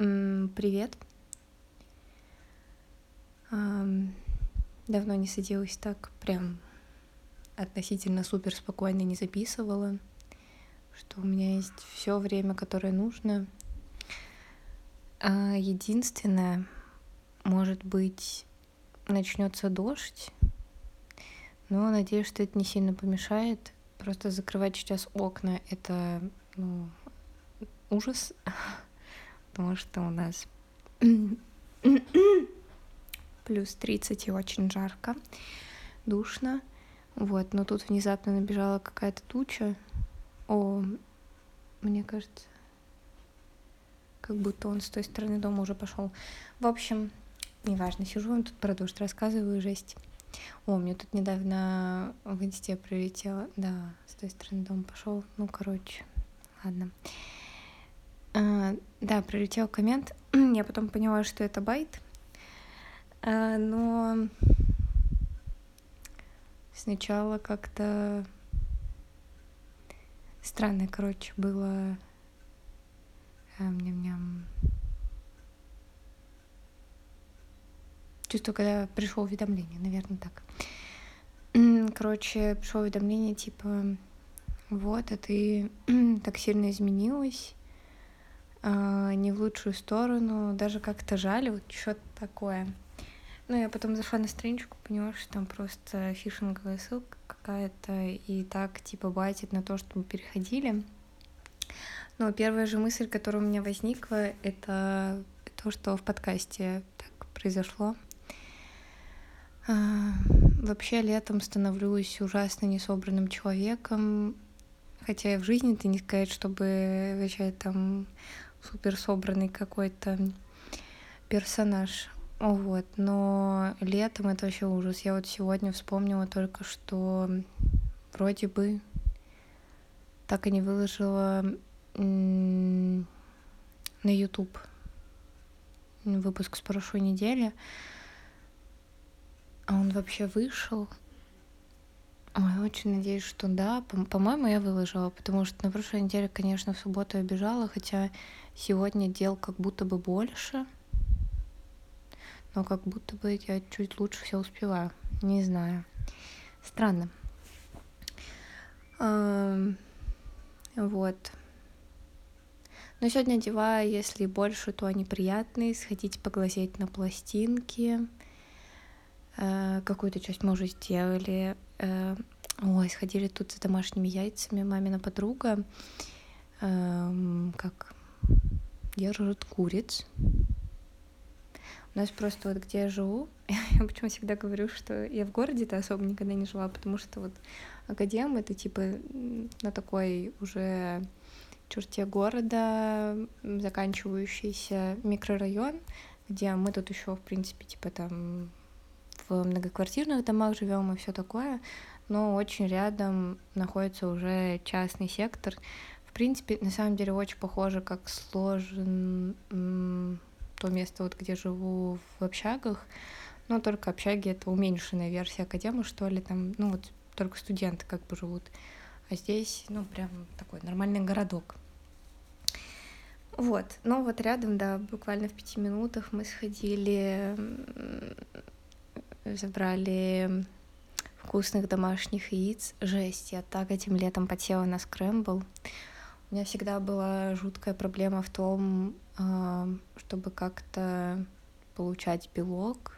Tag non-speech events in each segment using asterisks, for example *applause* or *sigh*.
Привет. Давно не садилась так, прям относительно супер спокойно не записывала, что у меня есть все время, которое нужно. А, единственное, может быть, начнется дождь, но надеюсь, что это не сильно помешает. Просто закрывать сейчас окна — это ну, ужас, *laughs* потому что у нас *coughs* плюс 30 и очень жарко, душно. Вот, но тут внезапно набежала какая-то туча. О, мне кажется, как будто он с той стороны дома уже пошел. В общем, неважно, сижу он тут про дождь, рассказываю жесть. О, мне тут недавно в инсте прилетело, да, с той стороны дома пошел. Ну, короче, ладно. А, да, прилетел коммент. *clears throat* Я потом поняла, что это байт. А, но сначала как-то странно, короче, было. А, ням-ням. Чувство, когда пришло уведомление, наверное, так. Короче, пришло уведомление, типа, вот, а ты *clears throat* так сильно изменилась, не в лучшую сторону, даже как-то жаль, вот что-то такое. Ну, я потом зашла на страничку, поняла, что там просто фишинговая ссылка какая-то, и так, типа, батит на то, что мы переходили. Но первая же мысль, которая у меня возникла, это то, что в подкасте так произошло. А, вообще летом становлюсь ужасно несобранным человеком, хотя и в жизни ты не сказать, чтобы вообще там супер собранный какой-то персонаж. Вот, но летом это вообще ужас. Я вот сегодня вспомнила только, что вроде бы так и не выложила на YouTube выпуск с прошлой недели. А он вообще вышел. Ой, очень надеюсь, что да. По-моему, я выложила, потому что на прошлой неделе, конечно, в субботу я бежала, хотя сегодня дел как будто бы больше. Но как будто бы я чуть лучше все успеваю. Не знаю. Странно. Вот. Но сегодня дела, если больше, то они приятные. Сходить поглазеть на пластинки. Э, какую-то часть мы уже сделали. Э, ой, сходили тут за домашними яйцами. Мамина подруга эм, как держит куриц. У нас просто вот где я живу, *laughs* я почему всегда говорю, что я в городе-то особо никогда не жила, потому что вот Академ это типа на такой уже черте города заканчивающийся микрорайон, где мы тут еще, в принципе, типа там в многоквартирных домах живем и все такое, но очень рядом находится уже частный сектор. В принципе, на самом деле очень похоже, как сложен то место, вот где живу в общагах, но только общаги это уменьшенная версия академы, что ли, там, ну вот только студенты как бы живут. А здесь, ну, прям такой нормальный городок. Вот, ну вот рядом, да, буквально в пяти минутах мы сходили забрали вкусных домашних яиц. Жесть, я так этим летом потела на скрэмбл. У меня всегда была жуткая проблема в том, а, чтобы как-то получать белок,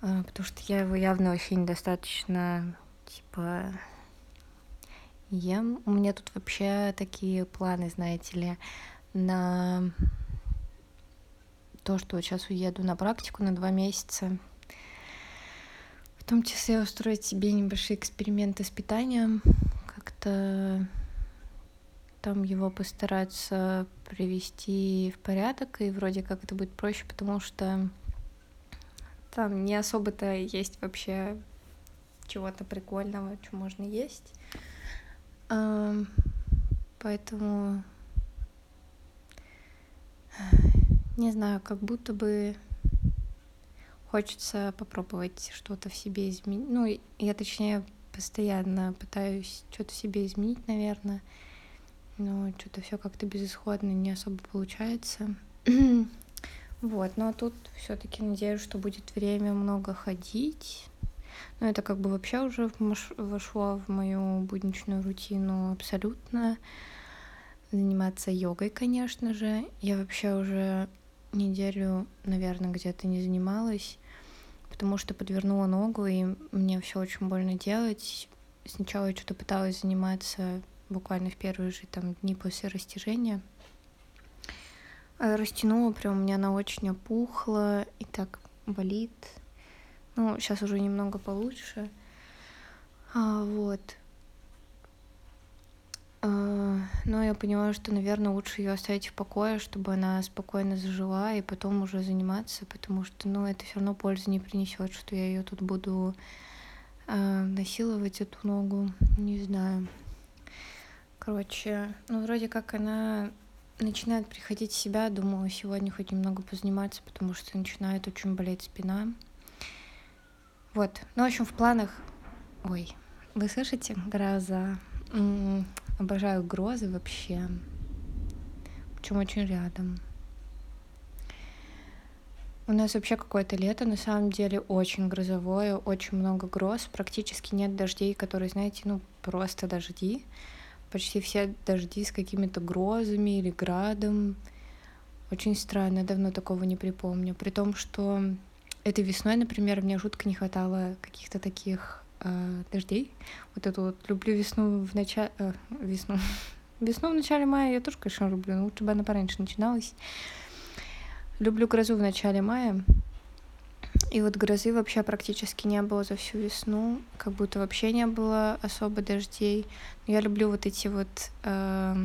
а, потому что я его явно вообще недостаточно, типа, ем. У меня тут вообще такие планы, знаете ли, на то, что сейчас уеду на практику на два месяца — том числе устроить себе небольшие эксперименты с питанием, как-то там его постараться привести в порядок, и вроде как это будет проще, потому что там не особо-то есть вообще чего-то прикольного, что можно есть. Поэтому не знаю, как будто бы хочется попробовать что-то в себе изменить. Ну, я точнее постоянно пытаюсь что-то в себе изменить, наверное, но что-то все как-то безысходно, не особо получается. *clears throat* Вот, но тут все-таки надеюсь, что будет время много ходить. Но это как бы вообще уже вошло в мою будничную рутину абсолютно. Заниматься йогой, конечно же. Я вообще уже неделю, наверное, где-то не занималась, потому что подвернула ногу, и мне все очень больно делать. Сначала я что-то пыталась заниматься буквально в первые же там дни после растяжения. А растянула прям, у меня она очень опухла и так болит. Ну, сейчас уже немного получше. А, вот. А, но я поняла, что, наверное, лучше ее оставить в покое, чтобы она спокойно зажила и потом уже заниматься, потому что, ну, это все равно пользы не принесет, что я ее тут буду э, насиловать эту ногу, не знаю. Короче, ну, вроде как она начинает приходить в себя, думала сегодня хоть немного позаниматься, потому что начинает очень болеть спина. Вот, ну, в общем, в планах... Ой, вы слышите? Гроза. Обожаю грозы вообще. Причем очень рядом. У нас вообще какое-то лето, на самом деле, очень грозовое, очень много гроз, практически нет дождей, которые, знаете, ну, просто дожди. Почти все дожди с какими-то грозами или градом. Очень странно, давно такого не припомню. При том, что этой весной, например, мне жутко не хватало каких-то таких э, дождей. Вот эту вот люблю весну в начале... Э, весну. *laughs* Весну в начале мая я тоже, конечно, люблю, но лучше бы она пораньше начиналась. Люблю грозу в начале мая. И вот грозы вообще практически не было за всю весну, как будто вообще не было особо дождей. Но я люблю вот эти вот э,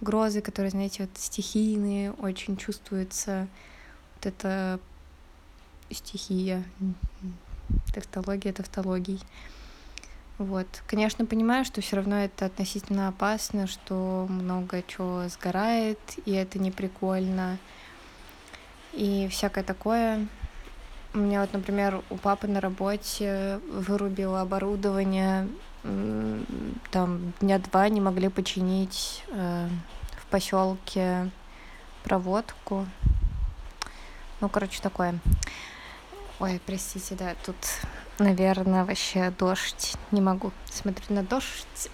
грозы, которые, знаете, вот стихийные, очень чувствуется вот эта стихия, тавтология тавтологий. Вот. Конечно, понимаю, что все равно это относительно опасно, что много чего сгорает, и это не прикольно, и всякое такое. У меня вот, например, у папы на работе вырубило оборудование, там дня два не могли починить э, в поселке проводку. Ну, короче, такое. Ой, простите, да, тут, наверное, вообще дождь. Не могу смотреть на дождь.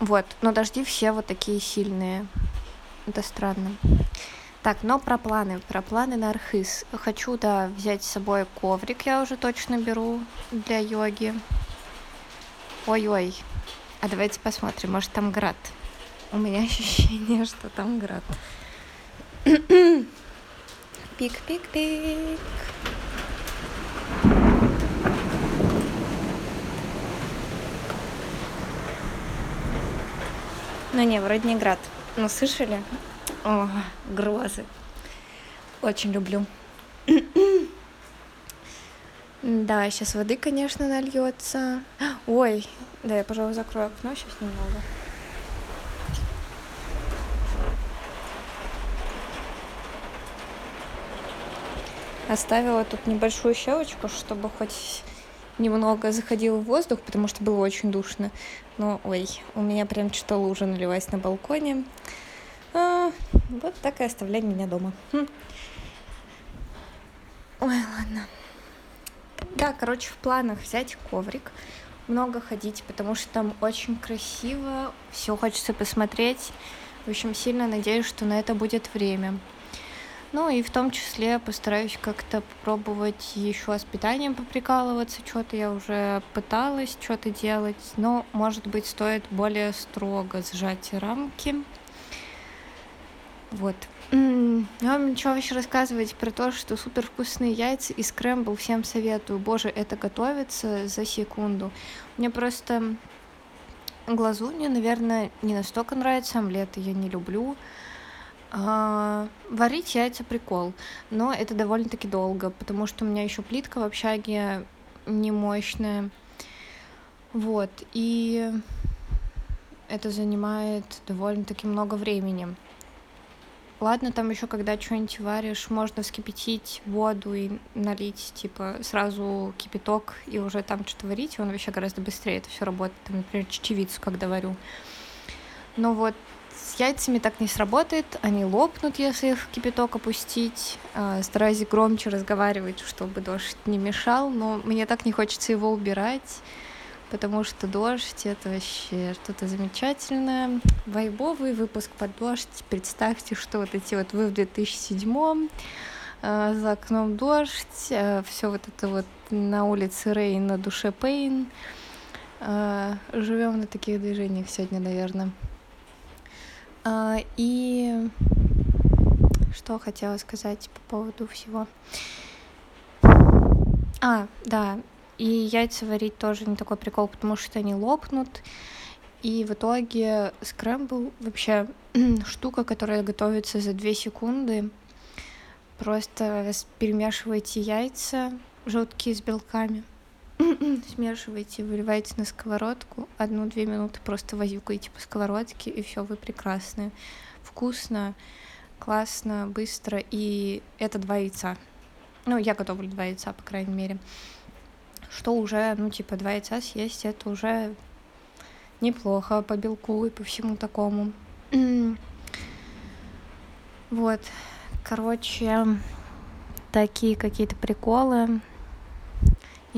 Вот, но дожди все вот такие сильные. Это странно. Так, но про планы. Про планы на Архыз. Хочу, да, взять с собой коврик, я уже точно беру для йоги. Ой-ой. А давайте посмотрим, может там град. У меня *laughs* ощущение, что там град. *clears throat* Пик-пик-пик. Ну не, вроде не град. Ну, слышали? О, грозы. Очень люблю. Да, сейчас воды, конечно, нальется. Ой, да, я, пожалуй, закрою окно сейчас немного. Оставила тут небольшую щелочку, чтобы хоть немного заходил воздух, потому что было очень душно. Но, ой, у меня прям что-то лужа налилась на балконе. А, вот так и оставляй меня дома. Хм. Ой, ладно. Да, короче, в планах взять коврик, много ходить, потому что там очень красиво, все хочется посмотреть. В общем, сильно надеюсь, что на это будет время. Ну и в том числе постараюсь как-то попробовать еще с питанием поприкалываться. Что-то я уже пыталась что-то делать, но, может быть, стоит более строго сжать рамки. Вот. Я вам ничего вообще рассказывать про то, что супер вкусные яйца и скрэмбл всем советую. Боже, это готовится за секунду. Мне просто глазунья, наверное, не настолько нравится. Омлеты я не люблю. А, варить яйца прикол, но это довольно-таки долго, потому что у меня еще плитка в общаге не мощная. Вот, и это занимает довольно-таки много времени. Ладно, там еще когда что-нибудь варишь, можно вскипятить воду и налить, типа, сразу кипяток и уже там что-то варить, и он вообще гораздо быстрее это все работает. Там, например, чечевицу, когда варю. Но вот с яйцами так не сработает, они лопнут, если их в кипяток опустить. А, стараюсь громче разговаривать, чтобы дождь не мешал, но мне так не хочется его убирать, потому что дождь — это вообще что-то замечательное. Вайбовый выпуск под дождь. Представьте, что вот эти вот вы в 2007 а, за окном дождь, а, все вот это вот на улице Рейн, на душе Пейн. Живем на таких движениях сегодня, наверное. А, и что хотела сказать по поводу всего. А, да, и яйца варить тоже не такой прикол, потому что они лопнут. И в итоге скрэмбл вообще *clears throat* штука, которая готовится за 2 секунды. Просто перемешиваете яйца жуткие с белками. Смешиваете, выливаете на сковородку, одну-две минуты просто возюкаете по сковородке, и все, вы прекрасны. Вкусно, классно, быстро, и это два яйца. Ну, я готовлю два яйца, по крайней мере. Что уже, ну, типа, два яйца съесть, это уже неплохо по белку и по всему такому. вот, короче, такие какие-то приколы.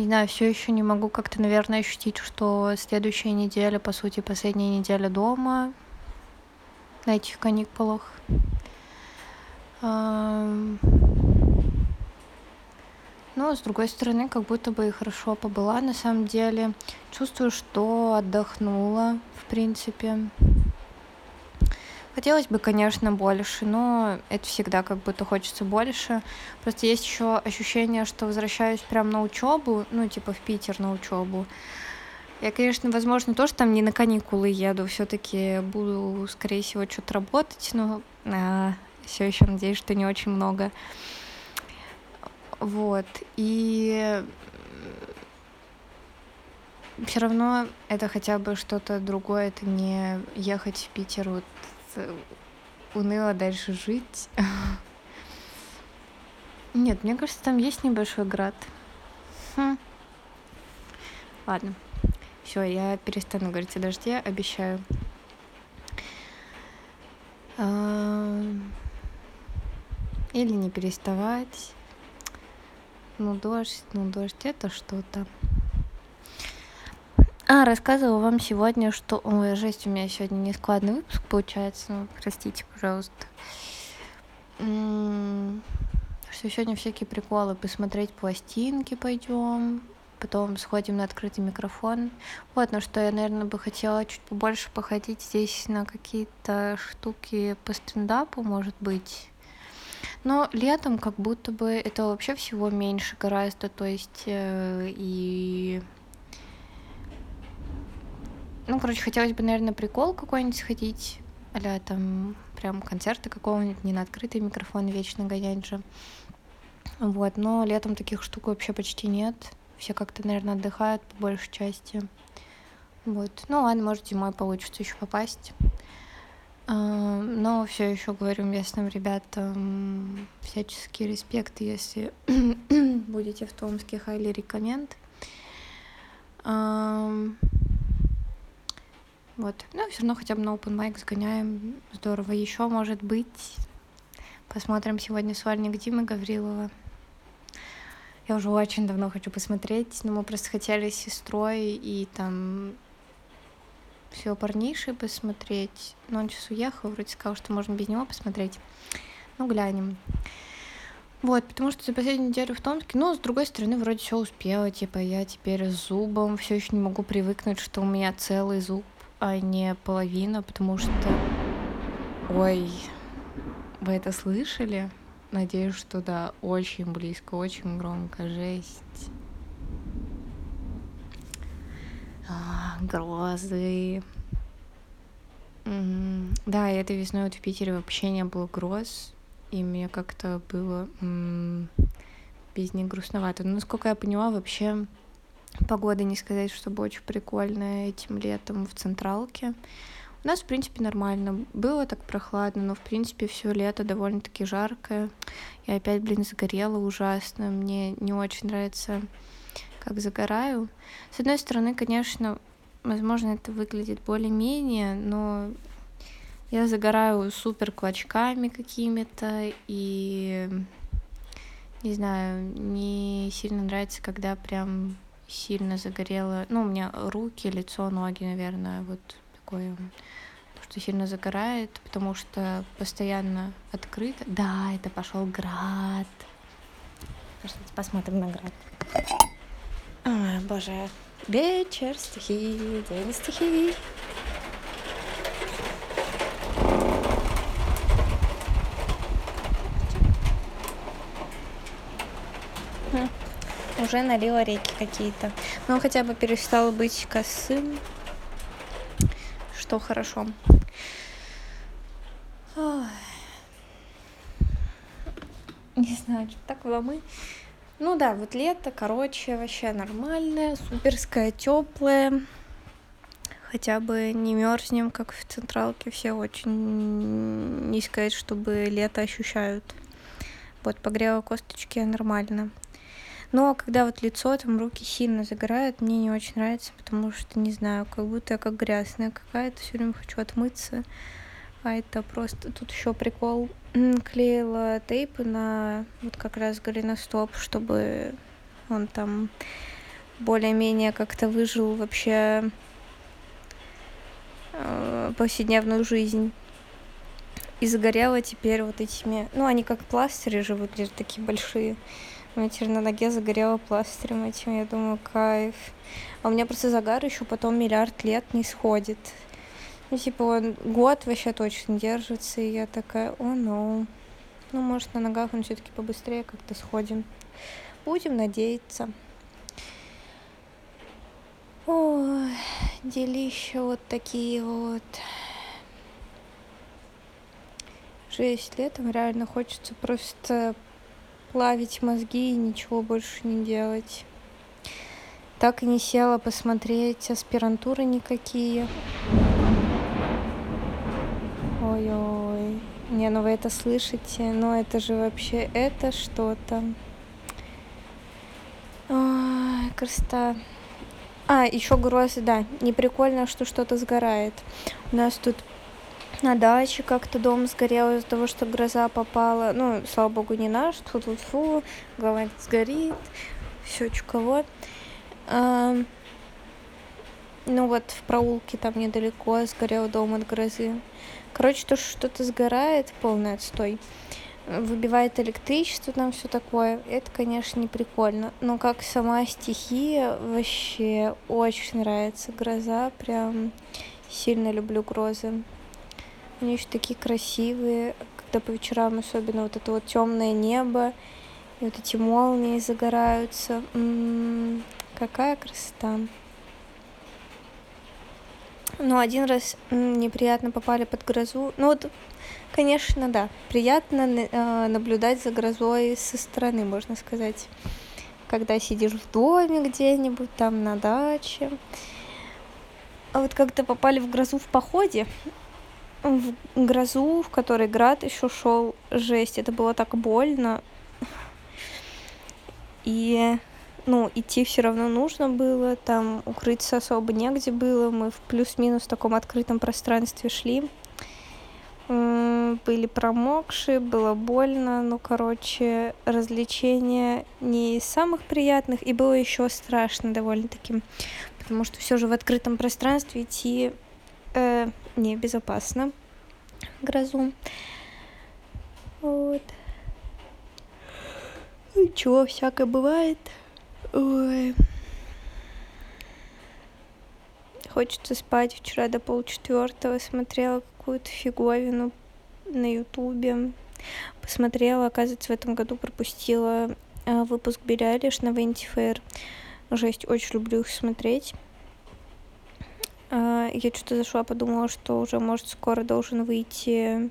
Не знаю, все еще не могу как-то, наверное, ощутить, что следующая неделя, по сути, последняя неделя дома на этих каникулах. Но, с другой стороны, как будто бы и хорошо побыла. На самом деле, чувствую, что отдохнула, в принципе. Хотелось бы, конечно, больше, но это всегда как будто хочется больше. Просто есть еще ощущение, что возвращаюсь прям на учебу, ну, типа в Питер на учебу. Я, конечно, возможно, тоже там не на каникулы еду, все-таки буду, скорее всего, что-то работать, но а, все еще надеюсь, что не очень много. Вот. И все равно это хотя бы что-то другое, это не ехать в Питер вот уныло дальше жить. *laughs* Нет, мне кажется, там есть небольшой град. Хм. Ладно. Все, я перестану говорить о дожде, обещаю. Или не переставать. Ну, дождь, ну, дождь это что-то. А, рассказывала вам сегодня, что... Ой, жесть, у меня сегодня нескладный выпуск получается. Ну, простите, пожалуйста. Что сегодня всякие приколы. Посмотреть пластинки пойдем. Потом сходим на открытый микрофон. Вот, на что я, наверное, бы хотела чуть побольше походить здесь на какие-то штуки по стендапу, может быть. Но летом как будто бы это вообще всего меньше гораздо, то есть э, и ну, короче, хотелось бы, наверное, прикол какой-нибудь сходить, а там прям концерты какого-нибудь, не на открытый микрофон вечно гонять же. Вот, но летом таких штук вообще почти нет. Все как-то, наверное, отдыхают по большей части. Вот. Ну ладно, может, зимой получится еще попасть. А, но все еще говорю местным ребятам всяческий респект, если *clears throat* будете в Томске, хайли рекоменд. Вот. Ну, все равно хотя бы на open mic сгоняем. Здорово. Еще, может быть, посмотрим сегодня сольник Димы Гаврилова. Я уже очень давно хочу посмотреть, но мы просто хотели с сестрой и там все парнейшие посмотреть. Но он сейчас уехал, вроде сказал, что можно без него посмотреть. Ну, глянем. Вот, потому что за последнюю неделю в Томске, ну, с другой стороны, вроде все успела, типа, я теперь с зубом, все еще не могу привыкнуть, что у меня целый зуб а не половина, потому что... Ой, вы это слышали? Надеюсь, что да, очень близко, очень громко, жесть. А, грозы. М-м, да, этой весной вот в Питере вообще не было гроз, и мне как-то было м-м, без них грустновато. Но, насколько я поняла, вообще Погода не сказать, чтобы очень прикольная этим летом в Централке. У нас, в принципе, нормально. Было так прохладно, но, в принципе, все лето довольно-таки жаркое. Я опять, блин, загорела ужасно. Мне не очень нравится, как загораю. С одной стороны, конечно, возможно, это выглядит более-менее, но Я загораю супер клочками какими-то и не знаю, не сильно нравится, когда прям сильно загорело. Ну, у меня руки, лицо, ноги, наверное, вот такое, что сильно загорает, потому что постоянно открыто. Да, это пошел град. Пошлите посмотрим на град. Ой, боже. Вечер, стихи, день стихи. Уже налила реки какие-то. Но он хотя бы перестал быть косым, что хорошо. Не знаю, что так мы. Ну да, вот лето, короче, вообще нормальное, суперское, теплое. Хотя бы не мерзнем, как в централке. Все очень не сказать, чтобы лето ощущают. Вот погрела косточки нормально. Но когда вот лицо, там руки сильно загорают, мне не очень нравится, потому что, не знаю, как будто я как грязная какая-то, все время хочу отмыться. А это просто... Тут еще прикол. Клеила тейпы на вот как раз голеностоп, чтобы он там более-менее как-то выжил вообще э, повседневную жизнь. И загорела теперь вот этими... Ну, они как пластыри же выглядят, такие большие. У меня теперь на ноге загорело пластырем этим. Я думаю, кайф. А у меня просто загар еще потом миллиард лет не сходит. Ну, типа, он год вообще точно держится, и я такая, о, ну. Ну, может, на ногах он все-таки побыстрее как-то сходим. Будем надеяться. Ой, делища вот такие вот. Шесть летом реально хочется просто плавить мозги и ничего больше не делать. Так и не села посмотреть аспирантуры никакие. Ой-ой. Не, ну вы это слышите, но это же вообще, это что-то. Ой, красота. А, еще грозы, да, не прикольно, что что-то сгорает. У нас тут на даче как-то дом сгорел из-за того, что гроза попала. Ну, слава богу, не наш. Тут вот фу, голова сгорит. Все чуково. А, ну вот в проулке там недалеко сгорел дом от грозы. Короче, то, что что-то сгорает, полный отстой. Выбивает электричество, там все такое. Это, конечно, не прикольно. Но как сама стихия, вообще очень нравится. Гроза, прям сильно люблю грозы. Они еще такие красивые, когда по вечерам особенно вот это вот темное небо, и вот эти молнии загораются. М-м-м, какая красота. Ну, один раз неприятно попали под грозу. Ну, вот, конечно, да, приятно э, наблюдать за грозой со стороны, можно сказать. Когда сидишь в доме где-нибудь, там на даче. А вот когда попали в грозу в походе, в грозу, в которой град еще шел, жесть, это было так больно. И, ну, идти все равно нужно было, там укрыться особо негде было, мы в плюс-минус таком открытом пространстве шли. Были промокшие, было больно, ну, короче, развлечения не из самых приятных, и было еще страшно довольно-таки, потому что все же в открытом пространстве идти э, небезопасно грозу. Вот. Ничего, всякое бывает. Ой. Хочется спать. Вчера до полчетвертого смотрела какую-то фиговину на ютубе. Посмотрела, оказывается, в этом году пропустила э, выпуск Билли Айлиш на Fair. Жесть, очень люблю их смотреть. А, я что-то зашла, подумала, что уже, может, скоро должен выйти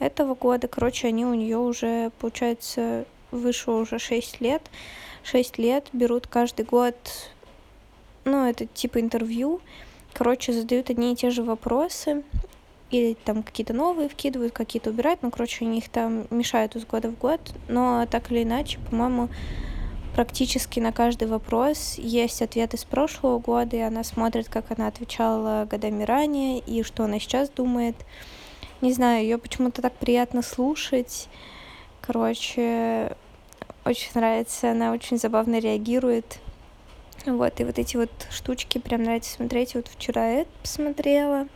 этого года. Короче, они у нее уже, получается, вышло уже 6 лет. 6 лет берут каждый год, ну, это типа интервью. Короче, задают одни и те же вопросы. Или там какие-то новые вкидывают, какие-то убирают. Ну, короче, они их там мешают из года в год. Но так или иначе, по-моему, практически на каждый вопрос есть ответ из прошлого года, и она смотрит, как она отвечала годами ранее, и что она сейчас думает. Не знаю, ее почему-то так приятно слушать. Короче, очень нравится, она очень забавно реагирует. Вот, и вот эти вот штучки прям нравится смотреть. Вот вчера это посмотрела.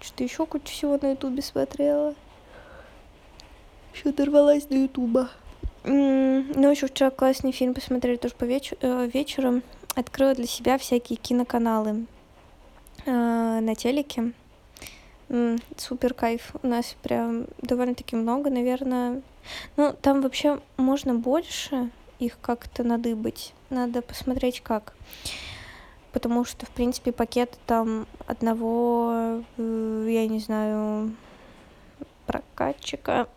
Что-то еще кучу всего на ютубе смотрела. Еще оторвалась до ютуба. Ну, еще вчера классный фильм посмотрели тоже по веч- э, вечером. Открыла для себя всякие киноканалы э, на телеке. Супер кайф. У нас прям довольно-таки много, наверное. Ну, там вообще можно больше их как-то надыбать. Надо посмотреть как. Потому что, в принципе, пакет там одного, э, я не знаю, прокатчика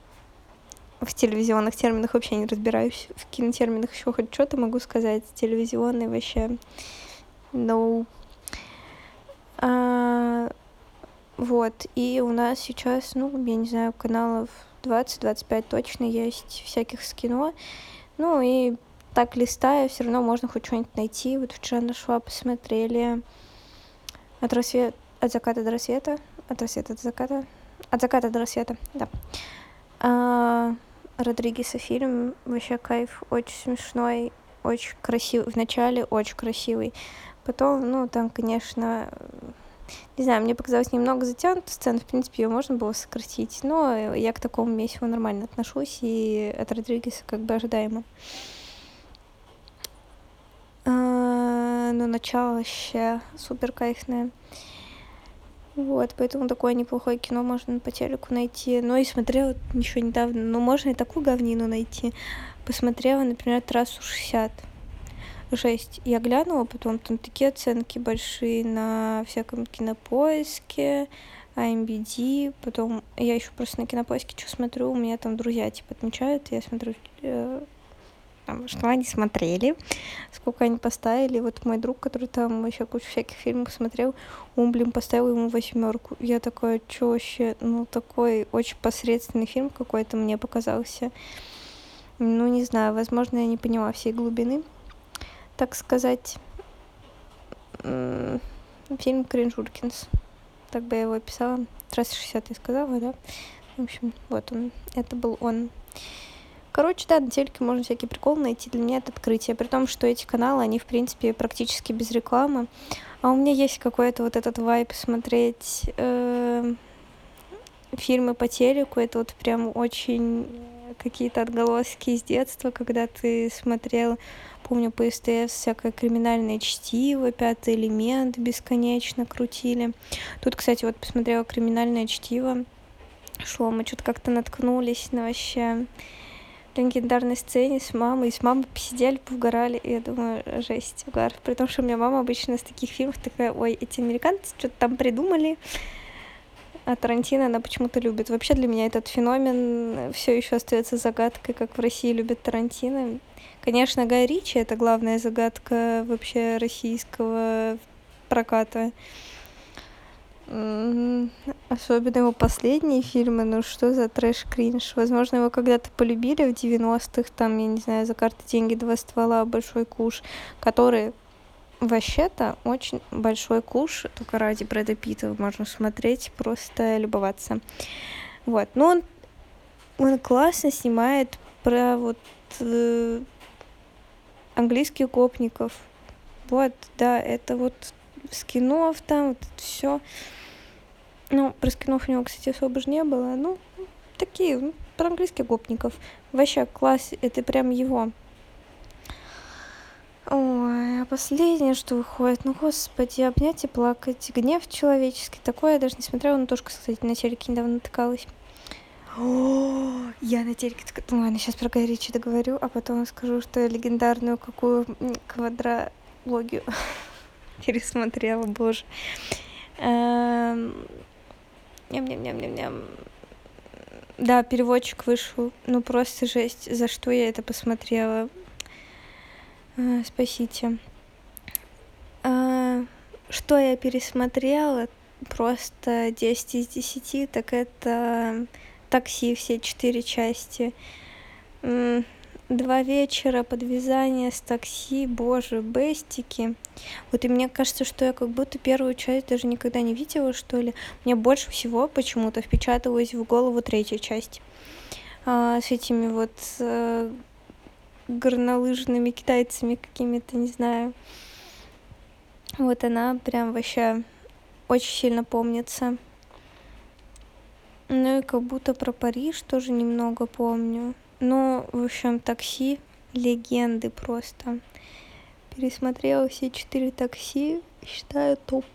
в телевизионных терминах вообще не разбираюсь. В кинотерминах еще хоть что-то могу сказать. Телевизионный вообще no. А, вот. И у нас сейчас, ну, я не знаю, каналов 20-25 точно есть всяких с кино. Ну и так листая, все равно можно хоть что-нибудь найти. Вот вчера нашла, посмотрели от рассвета, от заката до рассвета, от рассвета до заката, от заката до рассвета, да. А, Родригеса фильм, вообще кайф, очень смешной, очень красивый, в начале очень красивый. Потом, ну, там, конечно, не знаю, мне показалось немного затянута сцена, в принципе, ее можно было сократить, но я к такому месиву нормально отношусь, и от Родригеса как бы ожидаемо. А, но начало вообще супер кайфное. Вот, поэтому такое неплохое кино можно по телеку найти. Ну и смотрела еще недавно, ну можно и такую говнину найти. Посмотрела, например, трассу 60. Жесть. Я глянула, потом там такие оценки большие на всяком кинопоиске, IMBD, потом я еще просто на кинопоиске что смотрю, у меня там друзья типа отмечают, я смотрю, э, там, что они смотрели, сколько они поставили. Вот мой друг, который там еще кучу всяких фильмов смотрел, он, блин, поставил ему восьмерку. Я такая, что вообще, ну, такой очень посредственный фильм какой-то мне показался. Ну, не знаю, возможно, я не поняла всей глубины так сказать, фильм Кринжуркинс. Так бы я его описала. Трасса 60 я сказала, да? В общем, вот он. Это был он. Короче, да, на телеке можно всякие приколы найти. Для меня это открытие. При том, что эти каналы, они, в принципе, практически без рекламы. А у меня есть какой-то вот этот вайп смотреть э, фильмы по телеку. Это вот прям очень какие-то отголоски из детства, когда ты смотрел помню по СТС всякое криминальное чтиво, пятый элемент бесконечно крутили. Тут, кстати, вот посмотрела криминальное чтиво. Шло, мы что-то как-то наткнулись на вообще легендарной сцене с мамой. И с мамой посидели, повгорали. И я думаю, жесть, угар. При том, что у меня мама обычно с таких фильмов такая, ой, эти американцы что-то там придумали. А Тарантино она почему-то любит. Вообще для меня этот феномен все еще остается загадкой, как в России любят Тарантино. Конечно, Гай Ричи — это главная загадка вообще российского проката. Особенно его последние фильмы, ну что за трэш-кринж. Возможно, его когда-то полюбили в 90-х, там, я не знаю, за карты деньги, два ствола, большой куш, который вообще-то очень большой куш, только ради Брэда Питта можно смотреть, просто любоваться. Вот, но он, он классно снимает про вот э, английских гопников. Вот, да, это вот скинов там, вот все. Ну, про скинов у него, кстати, особо же не было. Ну, такие, ну, про английских гопников. Вообще, класс, это прям его. Ой, а последнее, что выходит, ну, господи, обнять и плакать. Гнев человеческий, такое я даже не смотрела, но тоже, кстати, на телеке недавно натыкалась. О, я на телеке... Ну ладно, сейчас про Гай договорю, а потом скажу, что я легендарную какую квадрологию *laughs* пересмотрела, боже. Эм, ням-ням-ням-ням-ням. Да, переводчик вышел. Ну, просто жесть. За что я это посмотрела? А, спасите. А, что я пересмотрела? Просто 10 из 10, так это такси все четыре части. Два вечера подвязания с такси боже бестики. Вот и мне кажется что я как будто первую часть даже никогда не видела что ли. Мне больше всего почему-то впечаталась в голову третья часть а, с этими вот а, горнолыжными китайцами какими-то не знаю. Вот она прям вообще очень сильно помнится. Ну и как будто про париж тоже немного помню ну в общем такси легенды просто пересмотрела все четыре такси считаю топ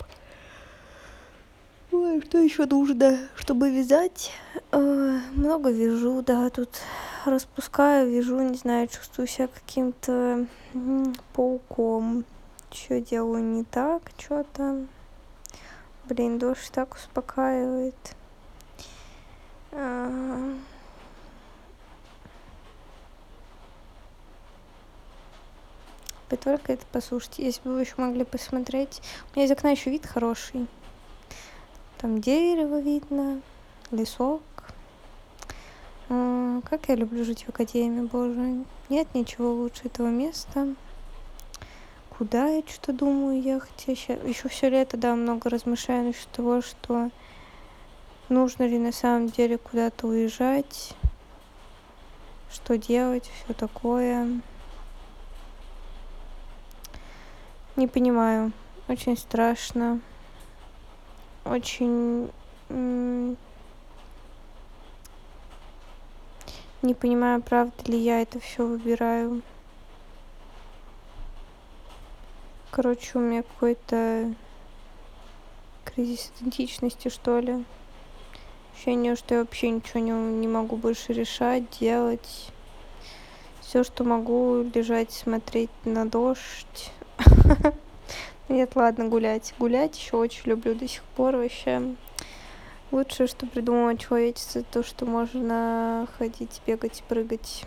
Ой, что еще нужно, чтобы вязать? Э, много вяжу, да, тут распускаю, вяжу, не знаю, чувствую себя каким-то пауком. Что делаю не так, что-то. Блин, дождь так успокаивает. А... только это послушайте если бы вы еще могли посмотреть. У меня из окна еще вид хороший. Там дерево видно лесок. А, как я люблю жить в академии боже. Нет ничего лучше этого места. Куда я что-то думаю ехать я сейчас еще все лето да много размышляю насчет того что нужно ли на самом деле куда-то уезжать что делать все такое не понимаю. Очень страшно. Очень не понимаю правда ли я это все выбираю. Короче у меня какой-то кризис идентичности что ли. Ощущение что я вообще ничего не, могу больше решать делать. Все что могу лежать смотреть на дождь *laughs* нет, ладно, гулять. Гулять еще очень люблю до сих пор вообще. Лучшее, что придумало человечество, то, что можно ходить, бегать, прыгать.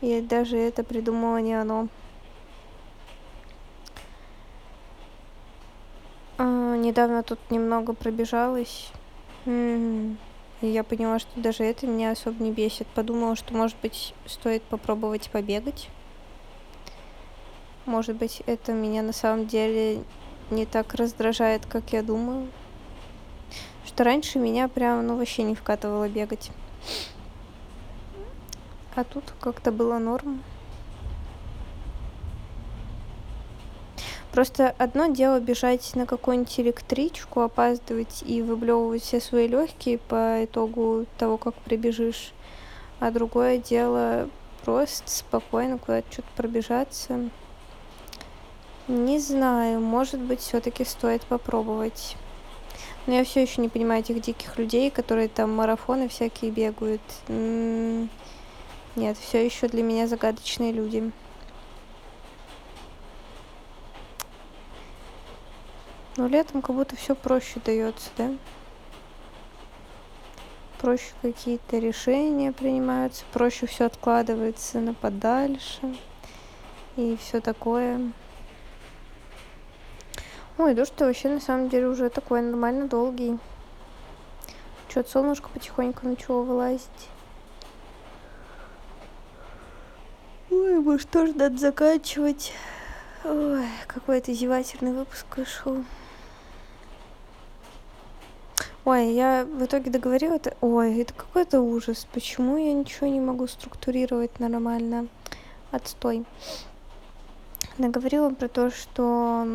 И даже это придумало не оно. А, недавно тут немного пробежалась. И я поняла, что даже это меня особо не бесит. Подумала, что, может быть, стоит попробовать побегать может быть это меня на самом деле не так раздражает как я думаю что раньше меня прям ну вообще не вкатывало бегать а тут как-то было норм Просто одно дело бежать на какую-нибудь электричку, опаздывать и выблевывать все свои легкие по итогу того, как прибежишь. А другое дело просто спокойно куда-то что-то пробежаться. Не знаю, может быть, все-таки стоит попробовать. Но я все еще не понимаю этих диких людей, которые там марафоны всякие бегают. Нет, все еще для меня загадочные люди. Но летом как будто все проще дается, да? Проще какие-то решения принимаются, проще все откладывается на подальше и все такое. Ой, дождь вообще на самом деле уже такой нормально долгий. Что-то солнышко потихоньку начало вылазить. Ой, может тоже надо заканчивать. Ой, какой-то зевательный выпуск вышел. Ой, я в итоге договорила это. Ой, это какой-то ужас. Почему я ничего не могу структурировать нормально? Отстой наговорила про то, что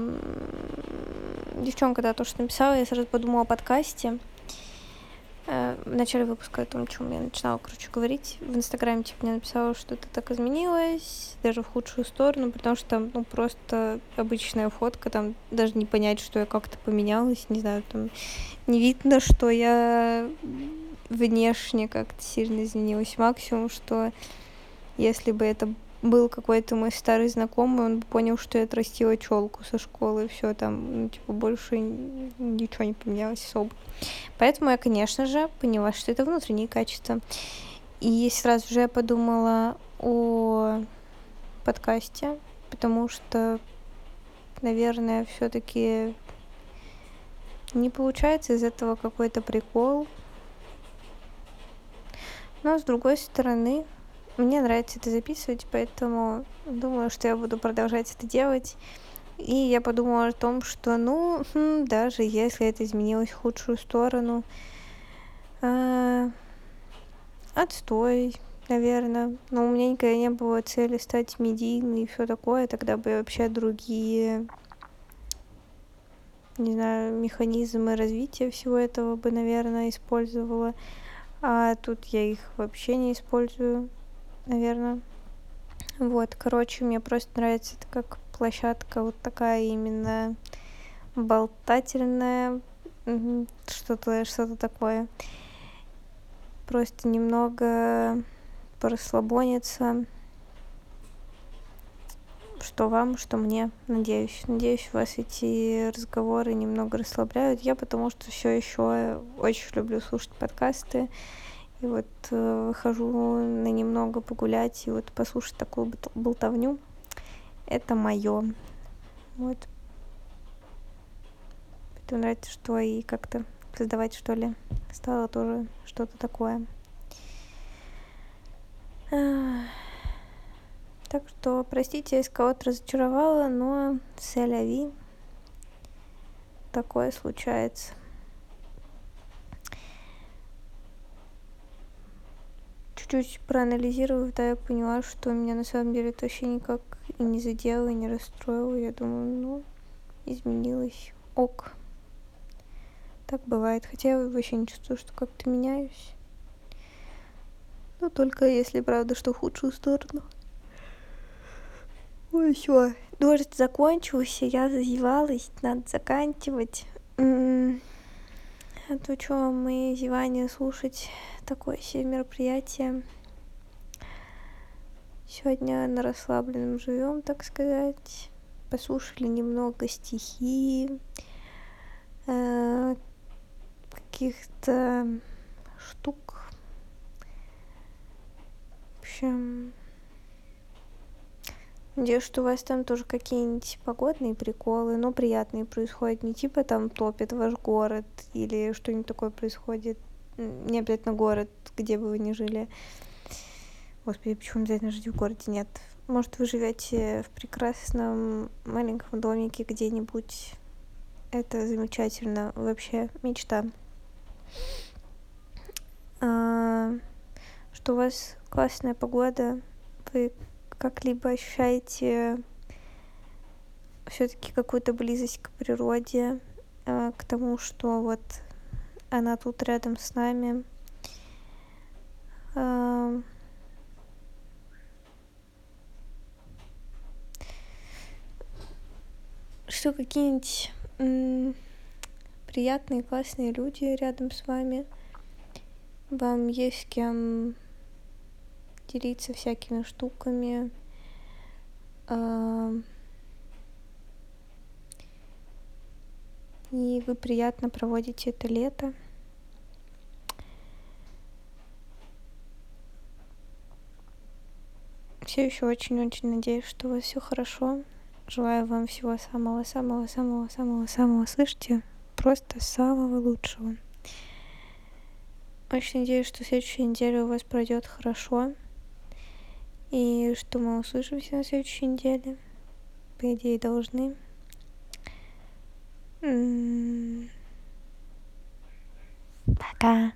девчонка, да, то, что написала, я сразу подумала о подкасте. Э, в начале выпуска о том, о чем я начинала, короче, говорить. В Инстаграме, типа, мне написала, что ты так изменилась, даже в худшую сторону, потому что там, ну, просто обычная фотка, там даже не понять, что я как-то поменялась, не знаю, там не видно, что я внешне как-то сильно изменилась. Максимум, что если бы это был какой-то мой старый знакомый, он понял, что я отрастила челку со школы, все там, ну, типа, больше ничего не поменялось особо. Поэтому я, конечно же, поняла, что это внутренние качества. И сразу же я подумала о подкасте, потому что, наверное, все-таки не получается из этого какой-то прикол. Но с другой стороны, мне нравится это записывать, поэтому думаю, что я буду продолжать это делать. И я подумала о том, что, ну, хм, даже если это изменилось в худшую сторону, э, отстой, наверное. Но у меня никогда не было цели стать медийной и все такое. Тогда бы вообще другие, не знаю, механизмы развития всего этого бы, наверное, использовала. А тут я их вообще не использую, наверное. Вот, короче, мне просто нравится это как площадка вот такая именно болтательная, что-то что-то такое. Просто немного порасслабониться, что вам, что мне, надеюсь. Надеюсь, вас эти разговоры немного расслабляют. Я потому что все еще очень люблю слушать подкасты. И вот э, выхожу на немного погулять и вот послушать такую болтовню. Это мое. Вот. Поэтому нравится, что и как-то создавать, что ли, стало тоже что-то такое. Так что, простите, если кого-то разочаровала, но сэляви. Такое случается. Чуть-чуть проанализировав, да, я поняла, что меня на самом деле это вообще никак и не задело, и не расстроило. Я думаю, ну, изменилось. Ок. Так бывает. Хотя я вообще не чувствую, что как-то меняюсь. Но только если, правда, что в худшую сторону. Ой, все. Дождь закончился, я зазевалась, надо заканчивать. А то что, мои зевания слушать такое себе мероприятие. Сегодня на расслабленном живем, так сказать. Послушали немного стихи, э, каких-то штук. В общем, Надеюсь, что у вас там тоже какие-нибудь погодные приколы, но приятные происходят. Не типа там топит ваш город или что-нибудь такое происходит. Не обязательно город, где бы вы ни жили. Господи, почему обязательно жить в городе? Нет. Может, вы живете в прекрасном маленьком домике где-нибудь. Это замечательно. Вообще мечта. А, что у вас классная погода. Вы как-либо ощущаете все-таки какую-то близость к природе, э, к тому, что вот она тут рядом с нами. Э, что какие-нибудь приятные, классные люди рядом с вами. Вам есть с кем делиться всякими штуками. И вы приятно проводите это лето. Все еще очень-очень надеюсь, что у вас все хорошо. Желаю вам всего самого-самого-самого-самого-самого, слышите? Просто самого лучшего. Очень надеюсь, что следующая неделя у вас пройдет хорошо. И что мы услышимся на следующей неделе. По идее, должны. Пока.